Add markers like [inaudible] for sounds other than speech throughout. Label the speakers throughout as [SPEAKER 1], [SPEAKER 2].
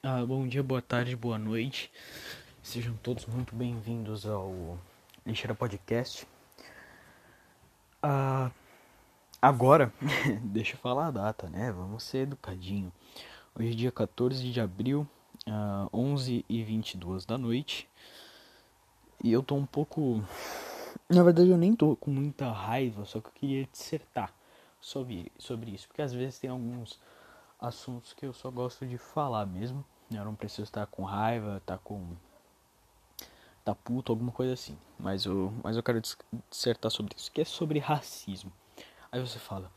[SPEAKER 1] Ah, bom dia, boa tarde, boa noite. Sejam todos muito bem-vindos ao Lixeira Podcast. Ah, agora, [laughs] deixa eu falar a data, né? Vamos ser educadinho. Hoje é dia 14 de abril, ah, 11 e 22 da noite. E eu tô um pouco. Na verdade, eu nem tô com muita raiva, só que eu queria dissertar sobre, sobre isso. Porque às vezes tem alguns assuntos que eu só gosto de falar mesmo. Eu não preciso estar com raiva, estar com. tá puto, alguma coisa assim. Mas eu, mas eu quero dissertar sobre isso, que é sobre racismo. Aí você fala,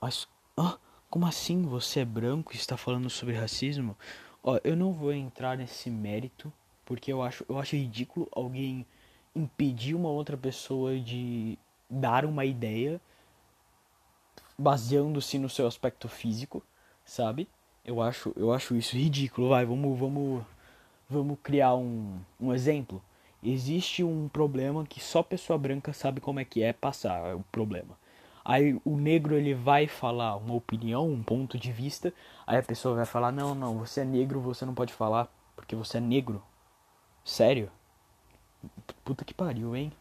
[SPEAKER 1] mas. Ah, como assim você é branco e está falando sobre racismo? Ó, eu não vou entrar nesse mérito, porque eu acho, eu acho ridículo alguém impedir uma outra pessoa de dar uma ideia baseando-se no seu aspecto físico sabe? Eu acho, eu acho isso ridículo. Vai, vamos, vamos, vamos criar um, um exemplo. Existe um problema que só pessoa branca sabe como é que é passar o problema. Aí o negro ele vai falar uma opinião, um ponto de vista, aí a pessoa vai falar: "Não, não, você é negro, você não pode falar porque você é negro". Sério? Puta que pariu, hein?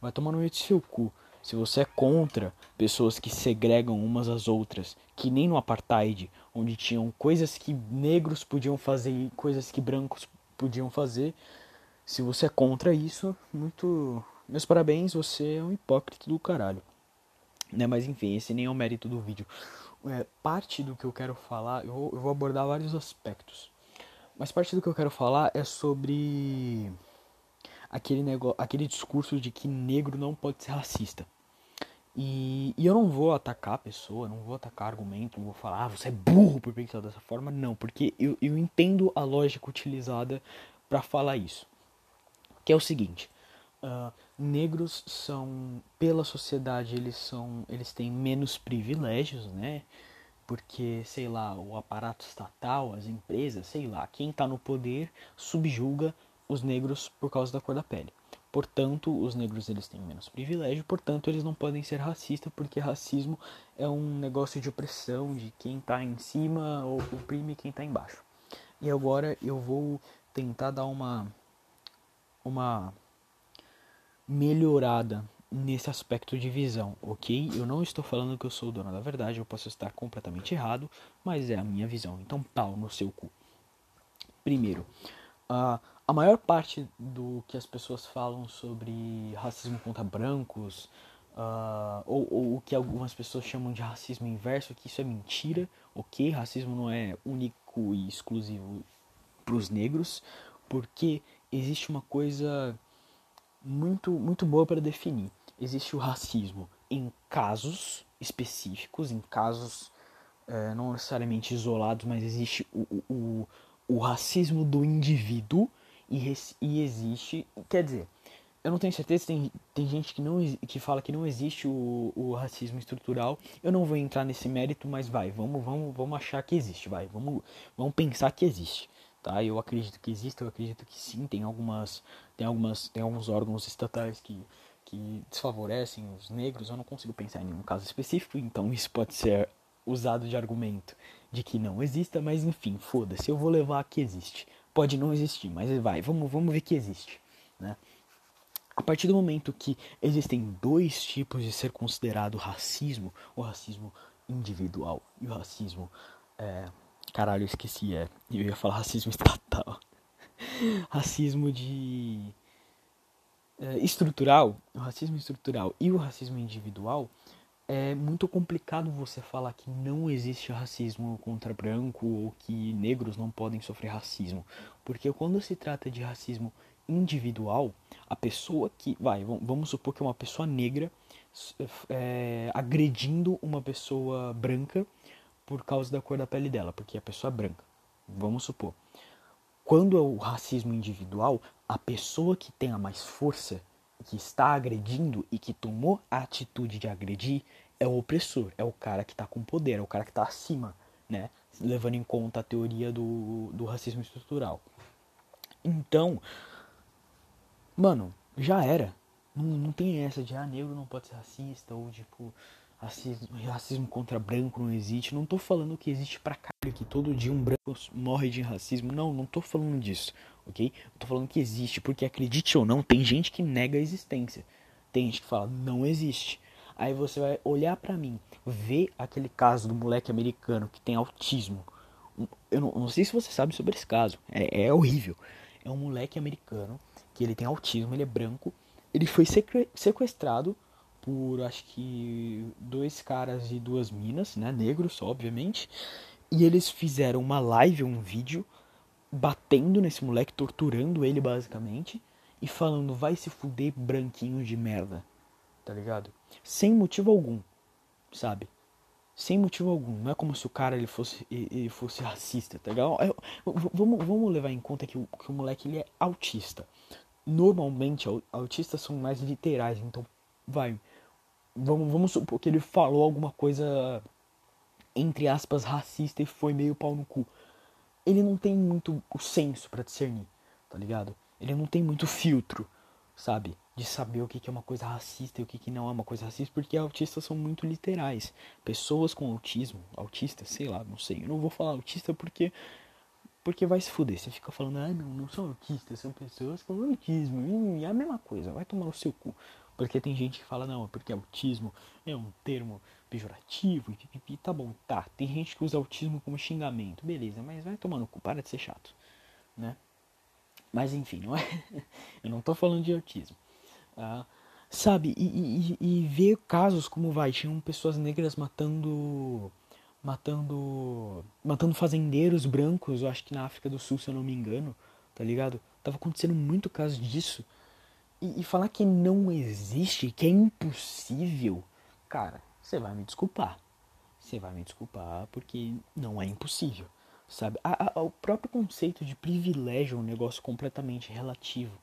[SPEAKER 1] Vai tomar no meio do seu cu. Se você é contra pessoas que segregam umas às outras, que nem no apartheid, onde tinham coisas que negros podiam fazer e coisas que brancos podiam fazer, se você é contra isso, muito. Meus parabéns, você é um hipócrita do caralho. Né? Mas enfim, esse nem é o mérito do vídeo. É, parte do que eu quero falar, eu vou, eu vou abordar vários aspectos. Mas parte do que eu quero falar é sobre aquele negócio, aquele discurso de que negro não pode ser racista. E, e, eu não vou atacar a pessoa, não vou atacar argumento, não vou falar, ah, você é burro por pensar dessa forma, não, porque eu, eu entendo a lógica utilizada para falar isso. Que é o seguinte, uh, negros são, pela sociedade, eles são, eles têm menos privilégios, né? Porque, sei lá, o aparato estatal, as empresas, sei lá, quem está no poder subjuga os negros por causa da cor da pele. Portanto, os negros eles têm menos privilégio, portanto, eles não podem ser racistas, porque racismo é um negócio de opressão de quem está em cima oprime quem está embaixo. E agora eu vou tentar dar uma uma melhorada nesse aspecto de visão, ok? Eu não estou falando que eu sou o dono da verdade, eu posso estar completamente errado, mas é a minha visão. Então, pau no seu cu. Primeiro, uh, a maior parte do que as pessoas falam sobre racismo contra brancos, uh, ou, ou, o que algumas pessoas chamam de racismo inverso, que isso é mentira, ok? Racismo não é único e exclusivo para os negros, porque existe uma coisa muito, muito boa para definir. Existe o racismo em casos específicos, em casos é, não necessariamente isolados, mas existe o, o, o racismo do indivíduo e, e existe. Quer dizer, eu não tenho certeza, tem, tem gente que, não, que fala que não existe o, o racismo estrutural. Eu não vou entrar nesse mérito, mas vai, vamos, vamos, vamos achar que existe, vai, vamos, vamos pensar que existe. Tá? Eu acredito que existe, eu acredito que sim, tem algumas. Tem algumas. Tem alguns órgãos estatais que, que desfavorecem os negros. Eu não consigo pensar em nenhum caso específico, então isso pode ser usado de argumento de que não exista, mas enfim, foda-se, eu vou levar que existe pode não existir, mas vai, vamos, vamos ver que existe, né? A partir do momento que existem dois tipos de ser considerado racismo, o racismo individual e o racismo, é, caralho, eu esqueci, é, eu ia falar racismo estatal, [laughs] racismo de é, estrutural, o racismo estrutural e o racismo individual, é muito complicado você falar que não existe racismo contra branco ou que negros não podem sofrer racismo. Porque quando se trata de racismo individual, a pessoa que. Vai, vamos supor que é uma pessoa negra é, agredindo uma pessoa branca por causa da cor da pele dela, porque a pessoa é branca. Vamos supor. Quando é o racismo individual, a pessoa que tem a mais força que está agredindo e que tomou a atitude de agredir é o opressor, é o cara que está com poder, é o cara que está acima, né? Levando em conta a teoria do, do racismo estrutural. Então, mano, já era. Não, não tem essa de, ah, negro não pode ser racista, ou tipo, racismo, racismo contra branco não existe. Não tô falando que existe pra caralho, que todo dia um branco morre de racismo. Não, não tô falando disso, ok? Eu tô falando que existe, porque acredite ou não, tem gente que nega a existência. Tem gente que fala, não existe. Aí você vai olhar para mim, ver aquele caso do moleque americano que tem autismo. Eu não, não sei se você sabe sobre esse caso. É, é horrível. É um moleque americano que ele tem autismo, ele é branco. Ele foi sequestrado por acho que dois caras e duas minas, né, negros, obviamente. E eles fizeram uma live, um vídeo batendo nesse moleque, torturando ele basicamente e falando vai se fuder branquinho de merda. Tá ligado? Sem motivo algum, sabe? Sem motivo algum. Não é como se o cara ele fosse, ele fosse [laughs] racista, tá ligado? Eu, vamos, vamos levar em conta que o, que o moleque ele é autista. Normalmente autistas são mais literais, então vai vamos, vamos supor que ele falou alguma coisa, entre aspas, racista e foi meio pau no cu. Ele não tem muito o senso para discernir, tá ligado? Ele não tem muito filtro, sabe? De saber o que é uma coisa racista e o que não é uma coisa racista, porque autistas são muito literais. Pessoas com autismo, autistas, sei lá, não sei. Eu não vou falar autista porque porque vai se fuder. Você fica falando, ah, não, não são autistas, são pessoas com autismo. E é a mesma coisa, vai tomar o seu cu. Porque tem gente que fala, não, é porque autismo é um termo pejorativo, e tá bom, tá. Tem gente que usa autismo como xingamento, beleza, mas vai tomar no cu, para de ser chato, né? Mas enfim, não é? [laughs] Eu não tô falando de autismo. Sabe, e, e, e ver casos como vai, tinham pessoas negras matando. Matando. Matando fazendeiros brancos, eu acho que na África do Sul, se eu não me engano, tá ligado? Tava acontecendo muito caso disso. E, e falar que não existe, que é impossível, cara, você vai me desculpar. Você vai me desculpar porque não é impossível, sabe? A, a, o próprio conceito de privilégio é um negócio completamente relativo.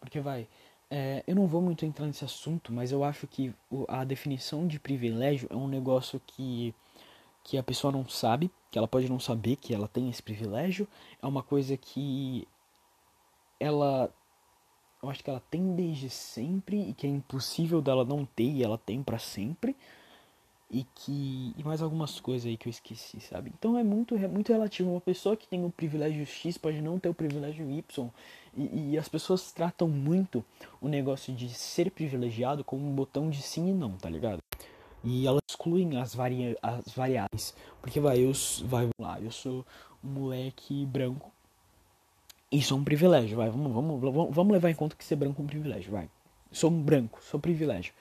[SPEAKER 1] Porque vai, é, eu não vou muito entrar nesse assunto, mas eu acho que a definição de privilégio é um negócio que, que a pessoa não sabe, que ela pode não saber que ela tem esse privilégio. É uma coisa que ela eu acho que ela tem desde sempre e que é impossível dela não ter e ela tem para sempre e que e mais algumas coisas aí que eu esqueci, sabe? Então é muito é muito relativo. Uma pessoa que tem o privilégio X pode não ter o privilégio Y e, e as pessoas tratam muito o negócio de ser privilegiado como um botão de sim e não, tá ligado? E elas excluem as, varia as variáveis. Porque vai, eu, vai lá, eu sou um moleque branco isso é um privilégio, vai. Vamos, vamos, vamos levar em conta que ser branco é um privilégio, vai. Sou um branco, sou privilégio.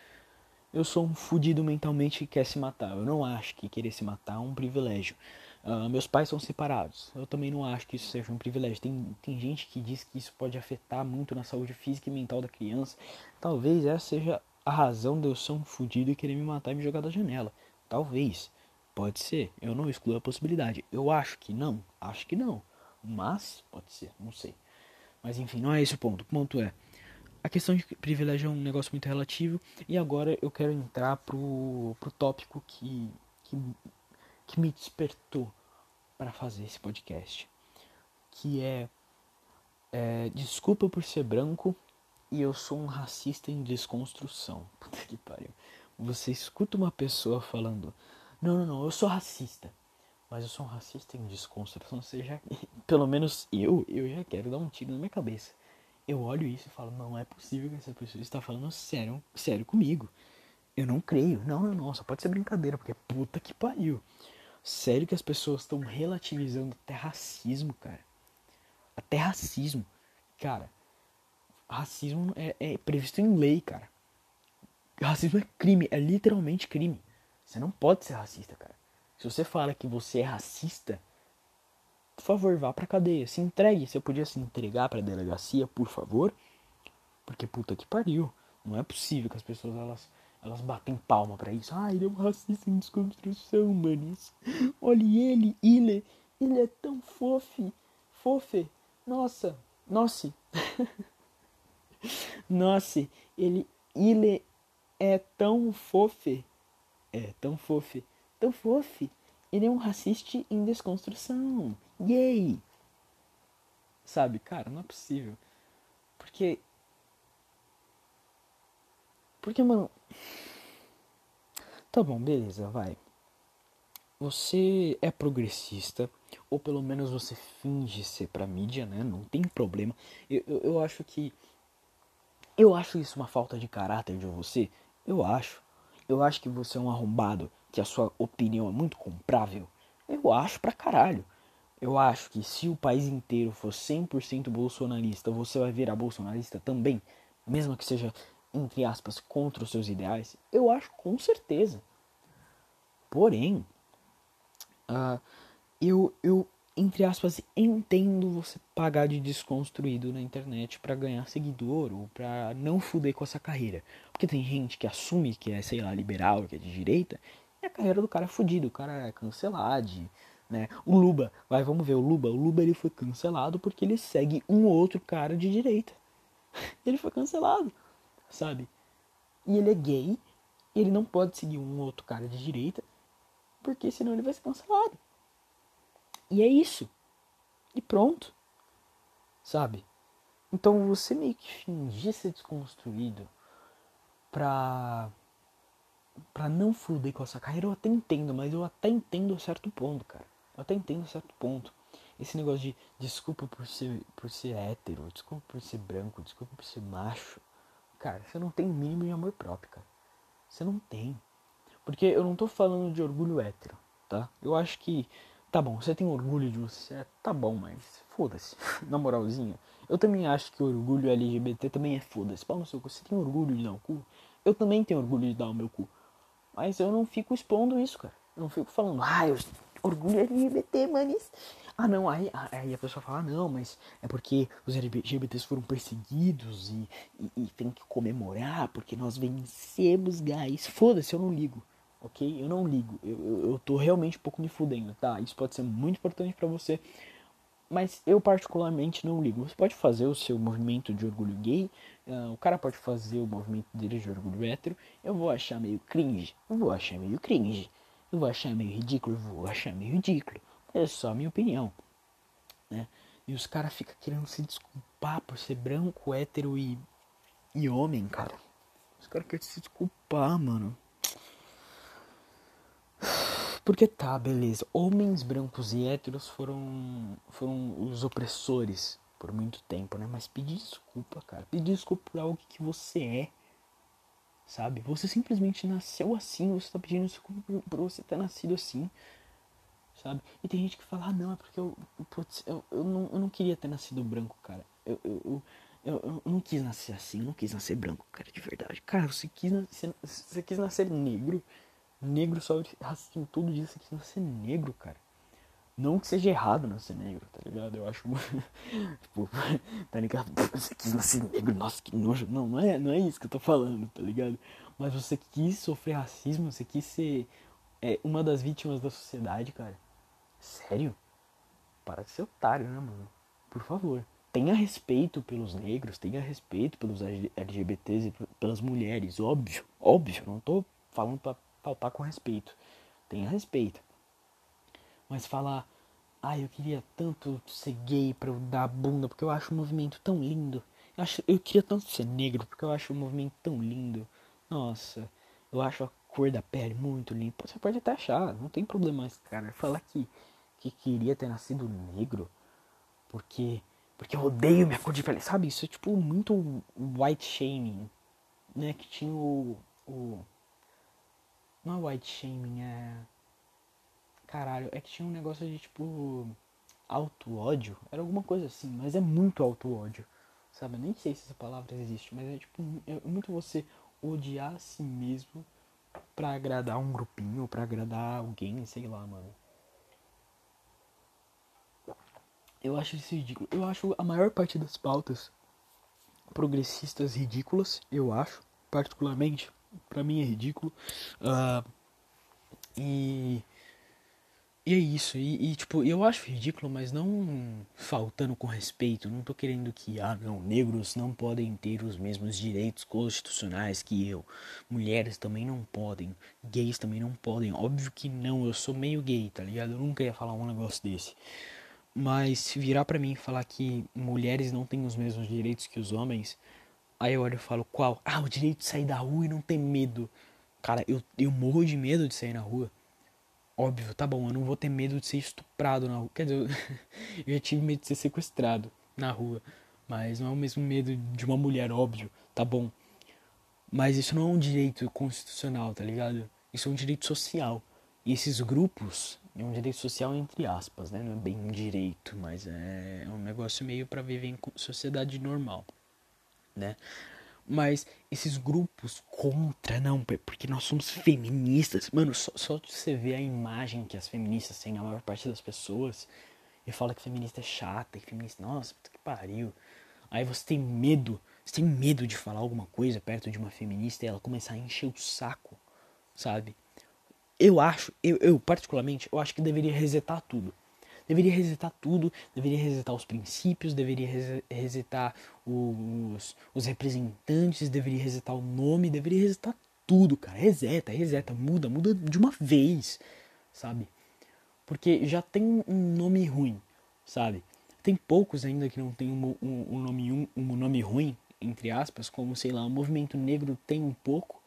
[SPEAKER 1] Eu sou um fudido mentalmente que quer se matar. Eu não acho que querer se matar é um privilégio. Uh, meus pais são separados. Eu também não acho que isso seja um privilégio. Tem, tem gente que diz que isso pode afetar muito na saúde física e mental da criança. Talvez essa seja a razão de eu ser um fudido e querer me matar e me jogar da janela. Talvez. Pode ser. Eu não excluo a possibilidade. Eu acho que não. Acho que não. Mas, pode ser, não sei. Mas enfim, não é esse o ponto. O ponto é. A questão de privilégio é um negócio muito relativo. E agora eu quero entrar pro, pro tópico que, que, que me despertou para fazer esse podcast. Que é, é. Desculpa por ser branco e eu sou um racista em desconstrução. [laughs] Puta que pariu. Você escuta uma pessoa falando: Não, não, não, eu sou racista mas eu sou um racista em desconstrução. [laughs] Você já, pelo menos eu, eu já quero dar um tiro na minha cabeça. Eu olho isso e falo, não é possível que essa pessoa está falando sério, sério comigo. Eu não creio. Não, não, não, só pode ser brincadeira, porque puta que pariu. Sério que as pessoas estão relativizando até racismo, cara. Até racismo. Cara, racismo é, é previsto em lei, cara. Racismo é crime, é literalmente crime. Você não pode ser racista, cara. Se você fala que você é racista, por favor, vá pra cadeia. Se entregue. Você podia se entregar pra delegacia, por favor? Porque puta que pariu. Não é possível que as pessoas elas, elas batem palma para isso. Ah, ele é um racista em desconstrução, manis. Olha ele, ele, ele é tão fofe, fofe. Nossa, nossa. [laughs] nossa, ele, ele é tão fofe. É tão fofe. Tão fofe. Ele é um racista em desconstrução. Yay! Sabe, cara, não é possível. Porque. Porque, mano. Tá bom, beleza, vai. Você é progressista, ou pelo menos você finge ser pra mídia, né? Não tem problema. Eu, eu, eu acho que. Eu acho isso uma falta de caráter de você. Eu acho. Eu acho que você é um arrombado, que a sua opinião é muito comprável. Eu acho pra caralho. Eu acho que se o país inteiro for 100% bolsonarista, você vai virar bolsonarista também, mesmo que seja, entre aspas, contra os seus ideais. Eu acho com certeza. Porém, uh, eu, eu, entre aspas, entendo você pagar de desconstruído na internet para ganhar seguidor ou para não fuder com essa carreira. Porque tem gente que assume que é, sei lá, liberal, que é de direita, e a carreira do cara é fodida, o cara é cancelado, né? O Luba, vai, vamos ver, o Luba, o Luba ele foi cancelado porque ele segue um outro cara de direita. [laughs] ele foi cancelado, sabe? E ele é gay, ele não pode seguir um outro cara de direita, porque senão ele vai ser cancelado. E é isso. E pronto. Sabe? Então você meio que fingir ser desconstruído pra pra não fuder com essa carreira, eu até entendo, mas eu até entendo a certo ponto, cara. Eu até entendo certo ponto. Esse negócio de desculpa por ser, por ser hétero, desculpa por ser branco, desculpa por ser macho. Cara, você não tem mínimo de amor próprio, cara. Você não tem. Porque eu não tô falando de orgulho hétero, tá? Eu acho que, tá bom, você tem orgulho de você, tá bom, mas foda-se, [laughs] na moralzinha. Eu também acho que o orgulho LGBT também é foda-se. Pau no seu cu, você tem orgulho de dar o cu? Eu também tenho orgulho de dar o meu cu. Mas eu não fico expondo isso, cara. Eu não fico falando, ah, eu orgulho LGBT, manis. Ah, não, aí, aí a pessoa fala, ah, não, mas é porque os LGBTs foram perseguidos e, e, e tem que comemorar porque nós vencemos, guys. Foda-se, eu não ligo, ok? Eu não ligo. Eu, eu, eu tô realmente um pouco me fudendo, tá? Isso pode ser muito importante para você, mas eu particularmente não ligo. Você pode fazer o seu movimento de orgulho gay, uh, o cara pode fazer o movimento dele de orgulho hétero. Eu vou achar meio cringe, eu vou achar meio cringe. Eu vou achar meio ridículo, vou achar meio ridículo. É só a minha opinião, né? E os caras ficam querendo se desculpar por ser branco, hétero e, e homem, cara. Os caras querem se desculpar, mano. Porque tá, beleza. Homens brancos e héteros foram, foram os opressores por muito tempo, né? Mas pedir desculpa, cara. Pedir desculpa por algo que você é sabe? Você simplesmente nasceu assim, você tá pedindo desculpa por, você ter nascido assim, sabe? E tem gente que fala, ah, não, é porque eu, putz, eu, eu, não, eu não queria ter nascido branco, cara. Eu, eu, eu, eu, não quis nascer assim, eu não quis nascer branco, cara, de verdade. Cara, você quis nascer, você quis nascer negro, negro só racismo todo dia, você quis nascer negro, cara. Não que seja errado nascer negro, tá ligado? Eu acho. [laughs] tipo, tá ligado? Você quis nascer negro, nossa, que nojo. Não, não é, não é isso que eu tô falando, tá ligado? Mas você quis sofrer racismo, você quis ser é, uma das vítimas da sociedade, cara. Sério? Para de ser otário, né, mano? Por favor. Tenha respeito pelos negros, tenha respeito pelos LGBTs e pelas mulheres, óbvio, óbvio. Não tô falando pra faltar com respeito. Tenha respeito. Mas falar, ai, ah, eu queria tanto ser gay pra eu dar a bunda, porque eu acho o movimento tão lindo. Eu, acho, eu queria tanto ser negro, porque eu acho o movimento tão lindo. Nossa, eu acho a cor da pele muito linda. Você pode até achar, não tem problema, mas, cara, falar que, que queria ter nascido negro, porque, porque eu odeio minha cor de pele, sabe? Isso é tipo muito white shaming, né? Que tinha o. o não é white shaming, é Caralho, é que tinha um negócio de tipo. Auto-ódio. Era alguma coisa assim, mas é muito auto-ódio. Sabe? Eu nem sei se essa palavra existe, mas é tipo. É muito você odiar a si mesmo pra agradar um grupinho, pra agradar alguém, sei lá, mano. Eu acho isso ridículo. Eu acho a maior parte das pautas progressistas ridículas, eu acho, particularmente. Pra mim é ridículo. Uh, e e é isso, e, e, tipo, eu acho ridículo, mas não faltando com respeito, não tô querendo que, ah não, negros não podem ter os mesmos direitos constitucionais que eu, mulheres também não podem, gays também não podem, óbvio que não, eu sou meio gay, tá ligado? Eu nunca ia falar um negócio desse. Mas se virar para mim e falar que mulheres não têm os mesmos direitos que os homens, aí eu olho e falo, qual? Ah, o direito de sair da rua e não ter medo. Cara, eu, eu morro de medo de sair na rua. Óbvio, tá bom, eu não vou ter medo de ser estuprado na rua. Quer dizer, [laughs] eu, já tive medo de ser sequestrado na rua. Mas não é o mesmo medo de uma mulher, óbvio, tá bom. Mas isso não é um direito constitucional, tá ligado? Isso é um direito social. E esses grupos, é um direito social entre aspas, né? Não é bem um direito, mas é um negócio meio para viver em sociedade normal, né? Mas esses grupos contra, não, porque nós somos feministas. Mano, só, só você ver a imagem que as feministas têm na maior parte das pessoas e fala que feminista é chata, e feminista, nossa, puta que pariu. Aí você tem medo, você tem medo de falar alguma coisa perto de uma feminista e ela começar a encher o saco, sabe? Eu acho, eu, eu particularmente, eu acho que deveria resetar tudo. Deveria resetar tudo, deveria resetar os princípios, deveria resetar os, os representantes, deveria resetar o nome, deveria resetar tudo, cara. Reseta, reseta, muda, muda de uma vez, sabe? Porque já tem um nome ruim, sabe? Tem poucos ainda que não tem um, um, um nome, um, um nome ruim, entre aspas, como, sei lá, o movimento negro tem um pouco,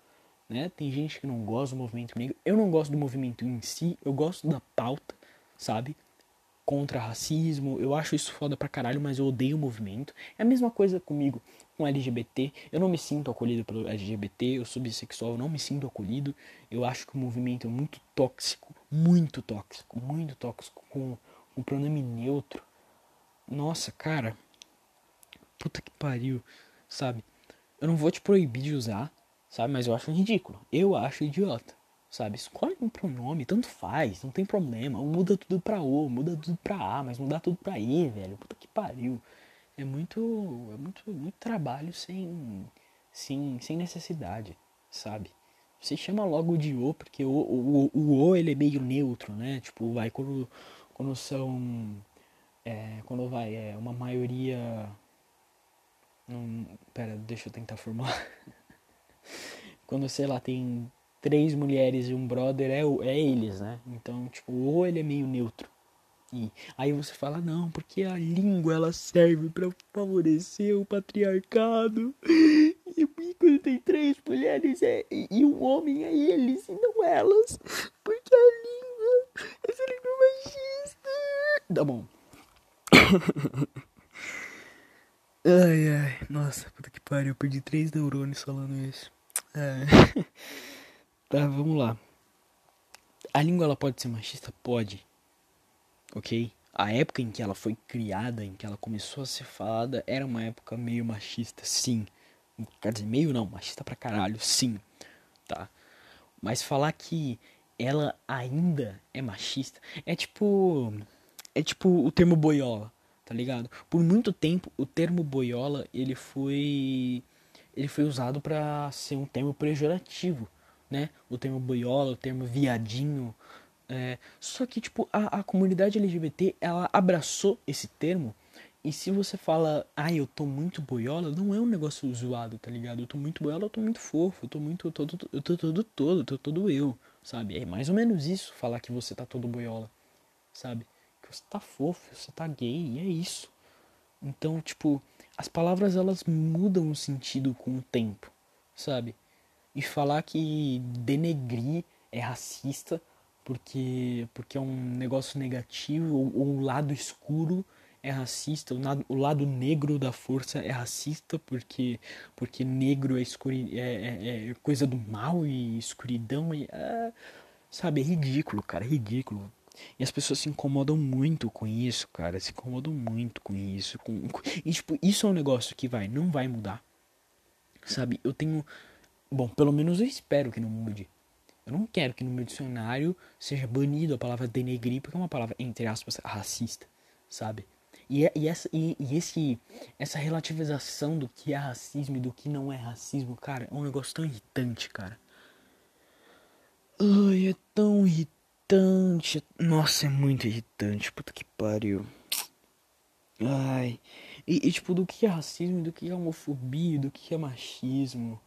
[SPEAKER 1] né? Tem gente que não gosta do movimento negro. Eu não gosto do movimento em si, eu gosto da pauta, sabe? Contra racismo, eu acho isso foda pra caralho, mas eu odeio o movimento. É a mesma coisa comigo, com LGBT. Eu não me sinto acolhido pelo LGBT, eu sou bissexual, eu não me sinto acolhido. Eu acho que o movimento é muito tóxico, muito tóxico, muito tóxico, com um pronome neutro. Nossa, cara, puta que pariu, sabe? Eu não vou te proibir de usar, sabe? Mas eu acho ridículo. Eu acho idiota sabe? Escolhe um pronome, tanto faz, não tem problema. Muda tudo pra O, muda tudo pra A, mas mudar tudo pra I, velho. Puta que pariu. É muito, é muito, muito trabalho sem, sem, sem necessidade, sabe? Você chama logo de O, porque o, o, o O ele é meio neutro, né? Tipo, vai quando, quando são. É, quando vai, é uma maioria. Não, pera, deixa eu tentar formular. [laughs] quando, sei lá, tem três mulheres e um brother é, é eles, né? Então, tipo, ou ele é meio neutro. E aí você fala, não, porque a língua ela serve para favorecer o patriarcado. [laughs] E quando tem três mulheres é, e um homem é eles e não elas. Porque a língua, essa língua é machista. Tá bom. [laughs] ai, ai, nossa, puta que pariu, eu perdi três neurônios falando isso. É. [laughs] Tá, vamos lá. A língua ela pode ser machista? Pode. Ok? A época em que ela foi criada, em que ela começou a ser falada, era uma época meio machista, sim. Quer dizer, meio não, machista pra caralho, sim. Tá? Mas falar que ela ainda é machista é tipo. É tipo o termo boiola, tá ligado? Por muito tempo o termo boiola ele foi. Ele foi usado para ser um termo pejorativo né? O termo boiola, o termo viadinho. É, só que, tipo, a, a comunidade LGBT, ela abraçou esse termo. E se você fala, ai, eu tô muito boiola, não é um negócio zoado, tá ligado? Eu tô muito boiola, eu tô muito fofo, eu tô muito. Eu tô, eu tô todo todo, eu tô todo eu, sabe? É mais ou menos isso falar que você tá todo boiola, sabe? Que você tá fofo, você tá gay, e é isso. Então, tipo, as palavras elas mudam o sentido com o tempo, sabe? E falar que denegrir é racista porque porque é um negócio negativo ou, ou o lado escuro é racista, o lado, o lado negro da força é racista porque porque negro é, escuri, é, é, é coisa do mal e escuridão e é, sabe, é ridículo, cara, é ridículo. E as pessoas se incomodam muito com isso, cara, se incomodam muito com isso, com, com e tipo, isso é um negócio que vai, não vai mudar. Sabe? Eu tenho Bom, pelo menos eu espero que não mude. Eu não quero que no meu dicionário seja banido a palavra denegrir, porque é uma palavra, entre aspas, racista, sabe? E, é, e, essa, e, e, esse, essa relativização do que é racismo e do que não é racismo, cara, é um negócio tão irritante, cara. Ai, é tão irritante. Nossa, é muito irritante. Puta que pariu. Ai. E, e tipo, do que é racismo, do que é homofobia, do que é machismo.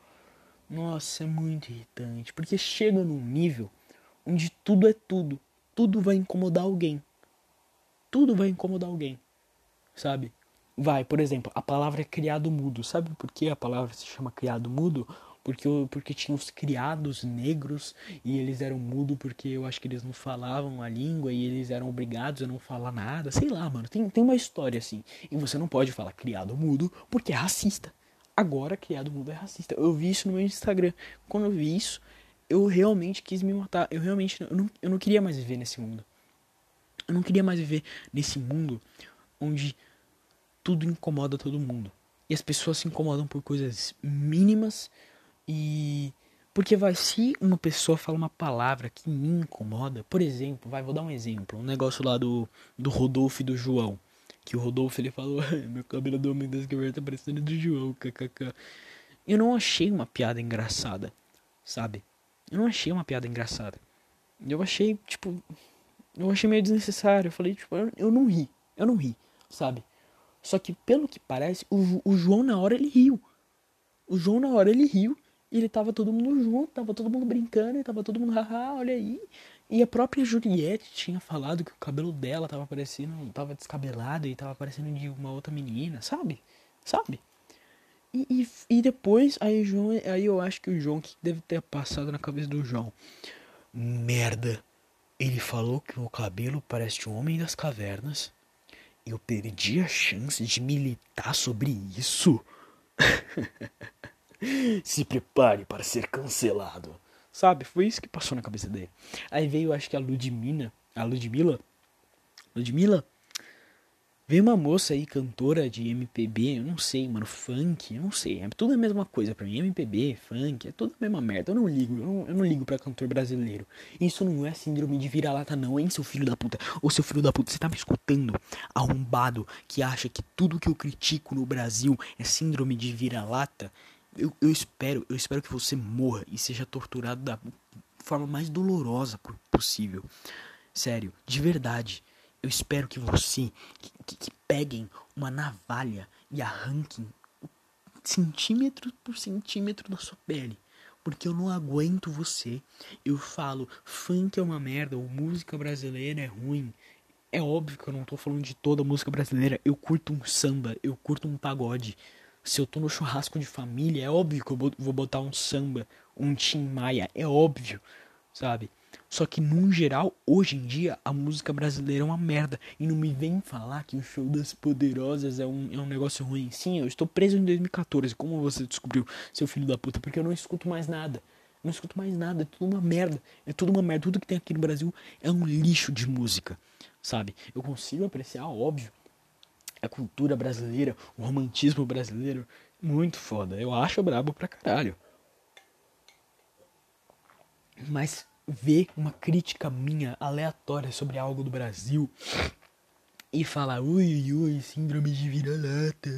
[SPEAKER 1] Nossa, é muito irritante, porque chega num nível onde tudo é tudo. Tudo vai incomodar alguém. Tudo vai incomodar alguém. Sabe? Vai, por exemplo, a palavra é criado mudo. Sabe por que a palavra se chama criado mudo? porque, porque tinha os criados negros e eles eram mudo porque eu acho que eles não falavam a língua e eles eram obrigados a não falar nada. Sei lá, mano, tem, tem uma história assim. E você não pode falar criado mudo porque é racista. Agora, criado mudo é racista. Eu vi isso no meu Instagram. Quando eu vi isso, eu realmente quis me matar. Eu realmente eu não, eu não queria mais viver nesse mundo. Eu não queria mais viver nesse mundo onde tudo incomoda todo mundo. E as pessoas se incomodam por coisas mínimas e porque vai se uma pessoa fala uma palavra que me incomoda, por exemplo, vai, vou dar um exemplo, um negócio lá do do Rodolfo e do João, que o Rodolfo ele falou, meu cabelo do homem das cavernas tá parecendo do João, kkk. Eu não achei uma piada engraçada, sabe? Eu não achei uma piada engraçada. Eu achei, tipo, eu achei meio desnecessário. Eu falei, tipo, eu, eu não ri. Eu não ri, sabe? Só que, pelo que parece, o, o João na hora ele riu. O João na hora ele riu. E ele tava todo mundo junto, tava todo mundo brincando, e tava todo mundo, haha, olha aí. E a própria Juliette tinha falado que o cabelo dela tava parecendo, tava descabelado e tava parecendo de uma outra menina, sabe? Sabe? E, e, e depois, aí, João, aí eu acho que o João, que deve ter passado na cabeça do João? Merda, ele falou que o cabelo parece um homem das cavernas. Eu perdi a chance de militar sobre isso. [laughs] Se prepare para ser cancelado. Sabe? Foi isso que passou na cabeça dele. Aí veio, acho que a Ludmilla. A Ludmilla. Ludmilla Veio uma moça aí, cantora de MPB, eu não sei, mano, funk, eu não sei, é tudo a mesma coisa pra mim, MPB, funk, é tudo a mesma merda, eu não ligo, eu não, eu não ligo pra cantor brasileiro. Isso não é síndrome de vira-lata não, hein, seu filho da puta. Ô, seu filho da puta, você tá me escutando, arrombado, que acha que tudo que eu critico no Brasil é síndrome de vira-lata? Eu, eu espero, eu espero que você morra e seja torturado da forma mais dolorosa possível. Sério, de verdade. Eu espero que você, que, que, que peguem uma navalha e arranquem centímetro por centímetro da sua pele. Porque eu não aguento você. Eu falo, funk é uma merda, ou música brasileira é ruim. É óbvio que eu não tô falando de toda música brasileira. Eu curto um samba, eu curto um pagode. Se eu tô no churrasco de família, é óbvio que eu vou botar um samba, um Tim Maia. É óbvio, sabe? Só que, num geral, hoje em dia, a música brasileira é uma merda. E não me vem falar que o show das poderosas é um, é um negócio ruim. Sim, eu estou preso em 2014. Como você descobriu, seu filho da puta? Porque eu não escuto mais nada. Não escuto mais nada. É tudo uma merda. É tudo uma merda. Tudo que tem aqui no Brasil é um lixo de música. Sabe? Eu consigo apreciar, óbvio, a cultura brasileira, o romantismo brasileiro. Muito foda. Eu acho brabo pra caralho. Mas ver uma crítica minha aleatória sobre algo do Brasil e falar ui, ui, síndrome de vira-lata,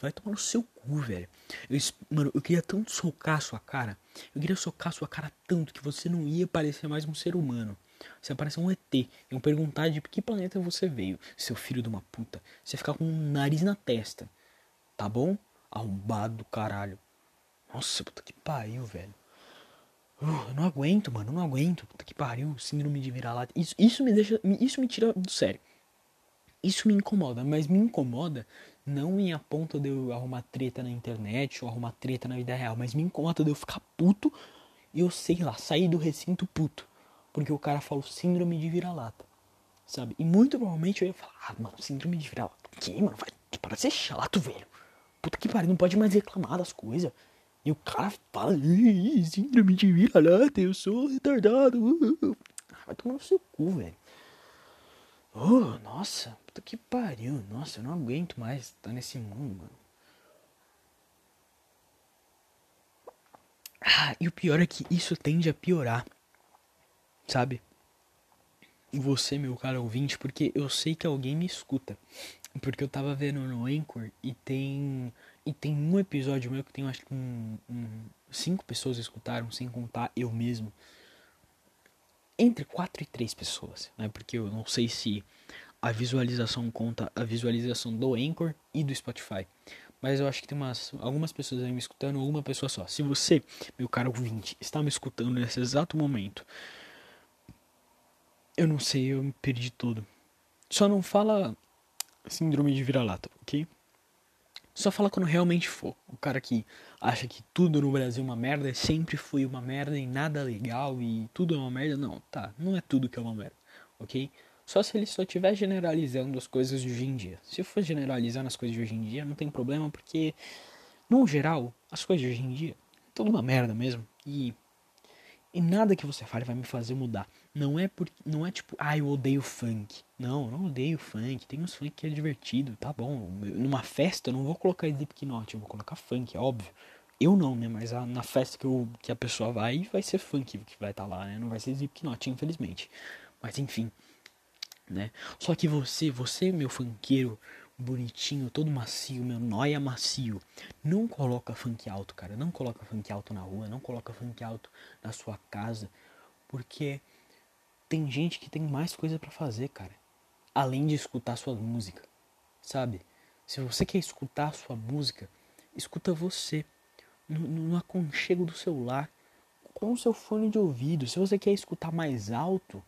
[SPEAKER 1] vai tomar no seu cu, velho. Eu, mano, eu queria tanto socar a sua cara. Eu queria socar a sua cara tanto que você não ia parecer mais um ser humano. Você ia parecer um ET. Iam perguntar de que planeta você veio, seu filho de uma puta. Você ficar com um nariz na testa. Tá bom? Arrombado do caralho. Nossa, puta que pariu, velho. Uh, eu não aguento, mano, eu não aguento. Puta que pariu, síndrome de vira-lata. Isso, isso me deixa. Isso me tira do sério. Isso me incomoda, mas me incomoda não em a de eu arrumar treta na internet ou arrumar treta na vida real, mas me incomoda de eu ficar puto e eu sei lá, sair do recinto puto. Porque o cara falou síndrome de vira-lata. Sabe? E muito provavelmente eu ia falar, ah, mano, síndrome de vira-lata. Que, mano? Vai, para de ser chato, velho. Puta que pariu, não pode mais reclamar das coisas. E o cara fala, síndrome de vira-lata, eu sou retardado. Ah, vai tomar no seu cu, velho. Oh, nossa, puta que pariu. Nossa, eu não aguento mais estar nesse mundo, mano. Ah, e o pior é que isso tende a piorar. Sabe? Você, meu caro ouvinte, porque eu sei que alguém me escuta. Porque eu tava vendo no Anchor e tem e tem um episódio meu que tem acho que um, um, cinco pessoas escutaram, sem contar eu mesmo. Entre quatro e três pessoas, né? Porque eu não sei se a visualização conta a visualização do Anchor e do Spotify. Mas eu acho que tem umas, algumas pessoas aí me escutando, uma pessoa só. Se você, meu caro ouvinte, está me escutando nesse exato momento, eu não sei, eu me perdi tudo. Só não fala síndrome de vira-lata, ok? Só fala quando realmente for. O cara que acha que tudo no Brasil é uma merda, sempre foi uma merda e nada legal e tudo é uma merda. Não, tá. Não é tudo que é uma merda, ok? Só se ele só estiver generalizando as coisas de hoje em dia. Se for generalizando as coisas de hoje em dia, não tem problema, porque, no geral, as coisas de hoje em dia, tudo uma merda mesmo. E e nada que você fale vai me fazer mudar. Não é porque não é tipo, ah, eu odeio funk. Não, eu não odeio funk. Tem uns funk que é divertido, tá bom. Numa festa eu não vou colocar Slipknot, eu vou colocar funk, é óbvio. Eu não, né? Mas a, na festa que, eu, que a pessoa vai, vai ser funk que vai estar tá lá, né? Não vai ser Slipknot, infelizmente. Mas enfim, né? Só que você, você, meu funkeiro, bonitinho, todo macio, meu noia macio. Não coloca funk alto, cara. Não coloca funk alto na rua, não coloca funk alto na sua casa, porque tem gente que tem mais coisa para fazer, cara. Além de escutar sua música, sabe? Se você quer escutar sua música, escuta você no, no aconchego do celular, com o seu fone de ouvido. Se você quer escutar mais alto,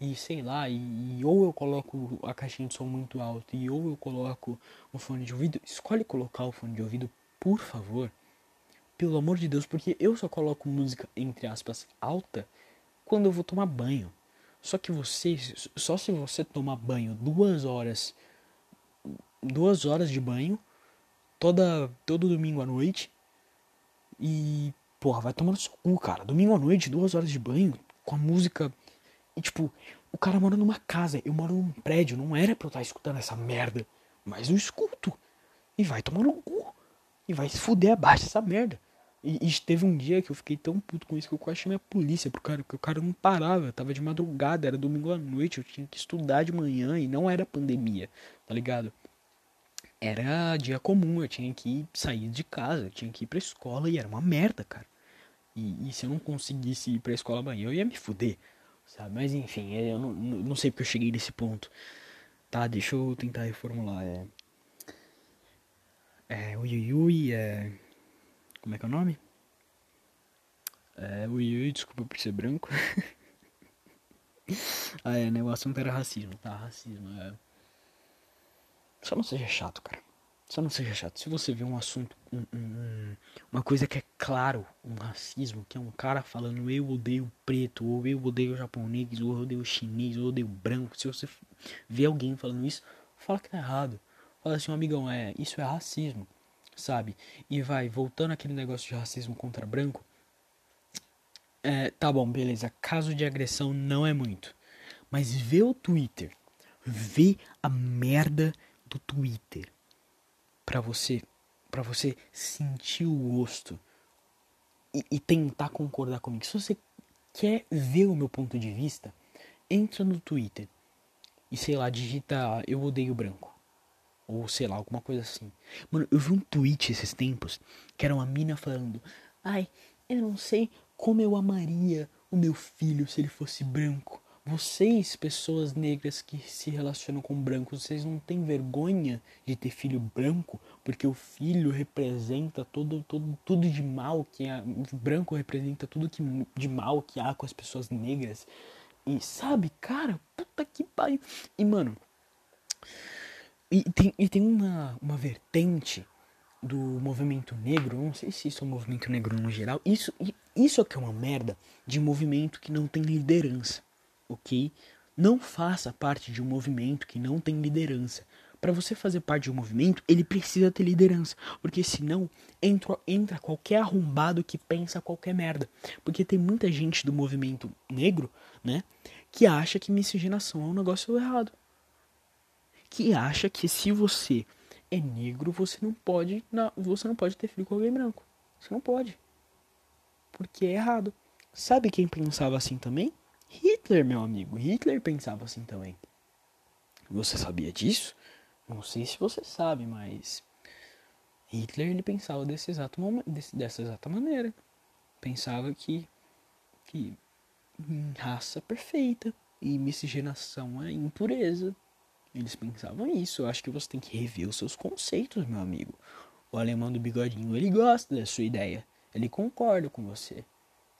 [SPEAKER 1] e sei lá, e, e, ou eu coloco a caixinha de som muito alto e ou eu coloco o fone de ouvido, escolhe colocar o fone de ouvido, por favor. Pelo amor de Deus, porque eu só coloco música entre aspas alta quando eu vou tomar banho. Só que você, só se você tomar banho duas horas, duas horas de banho, toda todo domingo à noite e porra, vai tomar no seu cu, cara. Domingo à noite, duas horas de banho com a música e tipo, o cara mora numa casa, eu moro num prédio, não era pra eu estar escutando essa merda. Mas eu escuto. E vai tomar no cu. E vai se fuder abaixo dessa merda. E, e, teve um dia que eu fiquei tão puto com isso que eu quase chamei a polícia pro cara, porque o cara não parava, tava de madrugada, era domingo à noite, eu tinha que estudar de manhã e não era pandemia, tá ligado? Era dia comum, eu tinha que sair de casa, eu tinha que ir pra escola e era uma merda, cara. E, e se eu não conseguisse ir pra escola amanhã, eu ia me fuder sabe? Mas enfim, eu não, não sei porque eu cheguei nesse ponto. Tá, deixa eu tentar reformular. É, é o Yuyui é. Como é que é o nome? É, o Yuyui, desculpa por ser branco. [laughs] ah, é, né? O assunto era racismo, tá? Racismo, é. Só não seja chato, cara. Só não seja chato. Se você vê um assunto, um, um, uma coisa que é claro, um racismo, que é um cara falando eu odeio preto, ou eu odeio japonês, ou eu odeio chinês, ou eu odeio branco. Se você vê alguém falando isso, fala que tá errado. Fala assim, um amigão, é, isso é racismo, sabe? E vai, voltando aquele negócio de racismo contra branco. É, tá bom, beleza. Caso de agressão não é muito. Mas vê o Twitter. Vê a merda do Twitter para você para você sentir o gosto e, e, tentar concordar comigo. Se você quer ver o meu ponto de vista, entra no Twitter e sei lá, digita eu odeio branco. Ou sei lá, alguma coisa assim. Mano, eu vi um tweet esses tempos que era uma mina falando: Ai, eu não sei como eu amaria o meu filho se ele fosse branco. Vocês, pessoas negras que se relacionam com brancos, vocês não têm vergonha de ter filho branco? Porque o filho representa todo, todo, tudo de mal que é. O branco representa tudo que, de mal que há com as pessoas negras. E sabe, cara, puta que pariu. E mano. E tem, e tem uma, uma vertente do movimento negro, não sei se isso é um movimento negro no geral, isso, isso é que é uma merda de movimento que não tem liderança ok? Não faça parte de um movimento que não tem liderança. Para você fazer parte de um movimento, ele precisa ter liderança, porque senão entra, entra qualquer arrombado que pensa qualquer merda. Porque tem muita gente do movimento negro, né, que acha que miscigenação é um negócio errado. Que acha que se você é negro, você não pode, não, você não pode ter filho com alguém branco. Você não pode. Porque é errado. Sabe quem pensava assim também? Hitler, meu amigo, Hitler pensava assim também. Você sabia disso? Não sei se você sabe, mas Hitler ele pensava desse exato momento, desse, dessa exata maneira. Pensava que que raça perfeita e miscigenação é impureza. Eles pensavam isso. Eu acho que você tem que rever os seus conceitos, meu amigo. O alemão do bigodinho, ele gosta da sua ideia. Ele concorda com você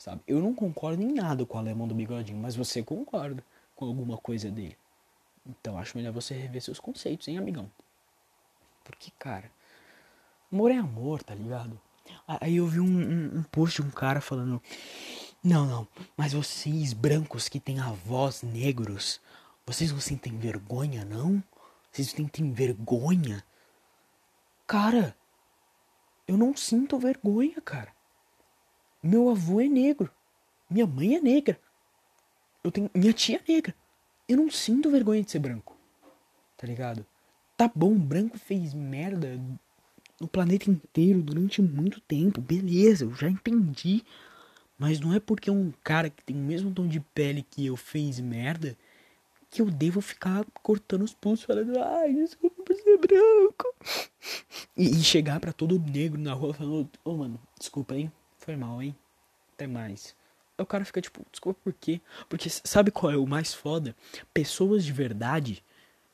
[SPEAKER 1] sabe? Eu não concordo em nada com o alemão do bigodinho, mas você concorda com alguma coisa dele. Então acho melhor você rever seus conceitos, hein, amigão? Porque, cara, Amor é amor, tá ligado? Aí eu vi um, um, um post de um cara falando: Não, não, mas vocês brancos que têm avós negros, vocês não sentem vergonha, não? Vocês sentem vergonha? Cara, eu não sinto vergonha, cara. Meu avô é negro. Minha mãe é negra. Eu tenho minha tia é negra. Eu não sinto vergonha de ser branco. Tá ligado? Tá bom, branco fez merda no planeta inteiro durante muito tempo. Beleza, eu já entendi. Mas não é porque um cara que tem o mesmo tom de pele que eu fez merda que eu devo ficar cortando os pulsos falando, ai, desculpa por ser branco. E, e chegar para todo negro na rua falando, ô oh, mano, desculpa aí, foi mal, hein? Até mais. Aí o cara fica tipo, desculpa por quê? Porque sabe qual é o mais foda? Pessoas de verdade,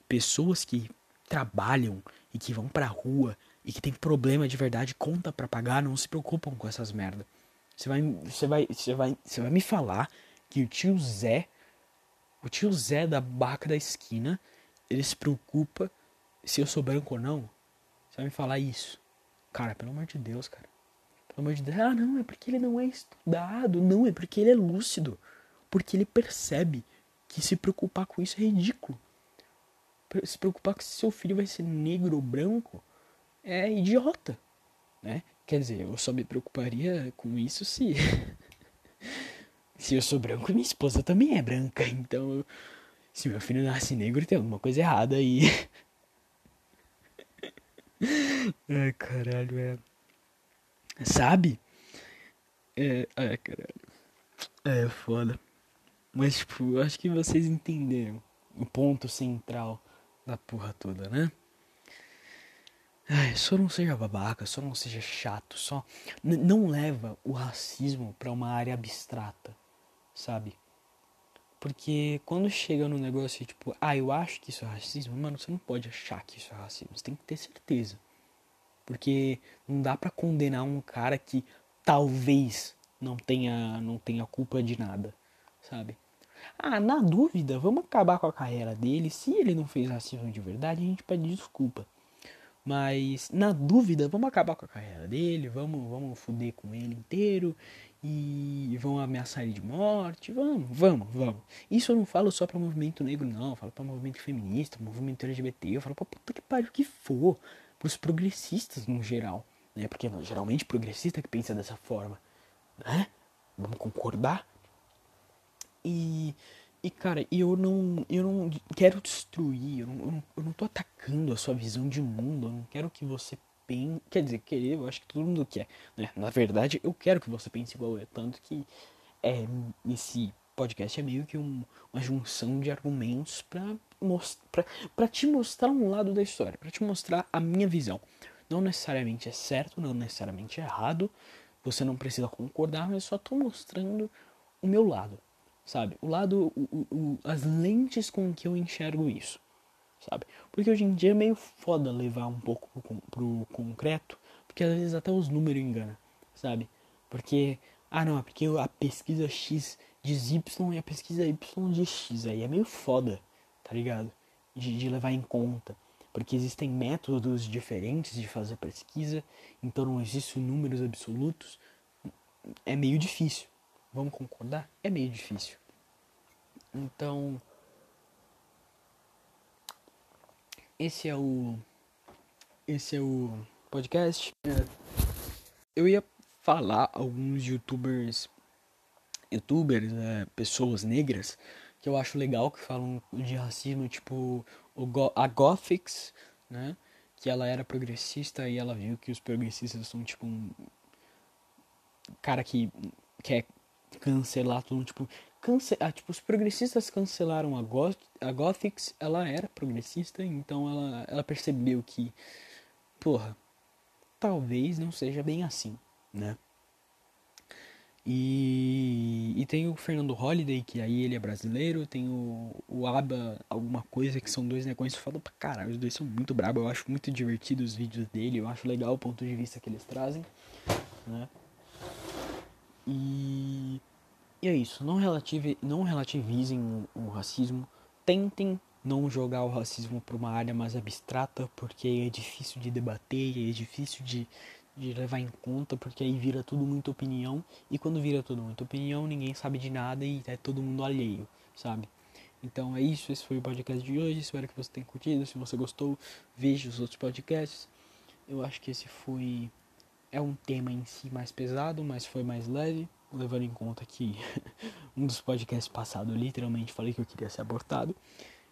[SPEAKER 1] pessoas que trabalham e que vão pra rua e que tem problema de verdade, conta pra pagar, não se preocupam com essas merda. Você vai, você vai, você vai, você vai me falar que o tio Zé, o tio Zé da barca da esquina, ele se preocupa se eu sou branco ou não? Você vai me falar isso? Cara, pelo amor de Deus, cara. Pelo amor de Deus. Ah, não, é porque ele não é estudado. Não, é porque ele é lúcido. Porque ele percebe que se preocupar com isso é ridículo. Se preocupar que seu filho vai ser negro ou branco é idiota, né? Quer dizer, eu só me preocuparia com isso se. Se eu sou branco, minha esposa também é branca. [laughs] Então, se meu filho nasce negro, tem alguma coisa errada aí. [laughs] Ai, caralho, é. Sabe? É. Ai, caralho. É foda. Mas, tipo, eu acho que vocês entenderam o ponto central da porra toda, né? Ai, só não seja babaca, só não seja chato, só não leva o racismo para uma área abstrata, sabe? Porque quando chega no negócio tipo, ah, eu acho que isso é racismo, mano, você não pode achar que isso é racismo, você tem que ter certeza. Porque não dá para condenar um cara que talvez não tenha não tenha culpa de nada, sabe? Ah, na dúvida, vamos acabar com a carreira dele. Se ele não fez racismo de verdade, a gente pede desculpa. Mas na dúvida, vamos acabar com a carreira dele, vamos, vamos fuder com ele inteiro e vão ameaçar ele de morte. Vamos, vamos, vamos. Isso eu não falo só para movimento negro, não. Eu falo para movimento feminista, movimento LGBT. Eu falo pra puta que pariu que for. Pros progressistas no geral. Né? Porque geralmente progressista que pensa dessa forma. Né? Vamos concordar? E, e cara, eu não, eu não quero destruir, eu não, eu não, eu não tô atacando a sua visão de mundo, eu não quero que você Quer dizer, querer, eu acho que todo mundo quer, né? Na verdade, eu quero que você pense igual eu, tanto que é, esse podcast é meio que um, uma junção de argumentos para te mostrar um lado da história, para te mostrar a minha visão. Não necessariamente é certo, não necessariamente é errado, você não precisa concordar, mas só tô mostrando o meu lado sabe? O lado, o, o, as lentes com que eu enxergo isso, sabe? Porque hoje em dia é meio foda levar um pouco pro, pro concreto, porque às vezes até os números enganam, sabe? Porque, ah não, é porque a pesquisa X diz Y e a pesquisa Y diz X, aí é meio foda, tá ligado? De, de levar em conta. Porque existem métodos diferentes de fazer pesquisa, então não existem números absolutos. É meio difícil. Vamos concordar? É meio difícil. Então, esse é o esse é o podcast. Eu ia falar alguns youtubers youtubers, é, pessoas negras que eu acho legal que falam de racismo, tipo o a Gothix, né? Que ela era progressista e ela viu que os progressistas são tipo um cara que quer cancelar tudo, tipo, cance ah, tipo, os progressistas cancelaram a, Goth a Gothics, ela era progressista, então ela, ela percebeu que, porra, talvez não seja bem assim, né? E, e tem o Fernando Holliday, que aí ele é brasileiro, tem o, o Aba, alguma coisa, que são dois negócios foda pra caralho, os dois são muito brabos, eu acho muito divertido os vídeos dele, eu acho legal o ponto de vista que eles trazem, né? E, e é isso. Não, relative, não relativizem o, o racismo. Tentem não jogar o racismo para uma área mais abstrata, porque é difícil de debater, é difícil de, de levar em conta, porque aí vira tudo muita opinião, e quando vira tudo muita opinião, ninguém sabe de nada e é todo mundo alheio, sabe? Então é isso, esse foi o podcast de hoje, espero que você tenha curtido, se você gostou, veja os outros podcasts. Eu acho que esse foi é um tema em si mais pesado, mas foi mais leve, levando em conta que [laughs] um dos podcasts passados eu literalmente falei que eu queria ser abortado.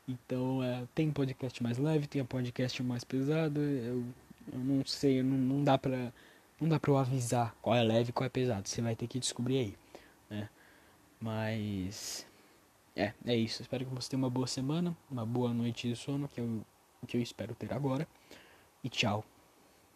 [SPEAKER 1] Então, é, tem podcast mais leve, tem podcast mais pesado. Eu, eu não sei, não, não dá pra não dá pra eu avisar qual é leve e qual é pesado. Você vai ter que descobrir aí, né? Mas é, é isso. Espero que você tenha uma boa semana, uma boa noite de sono, que eu que eu espero ter agora. E tchau.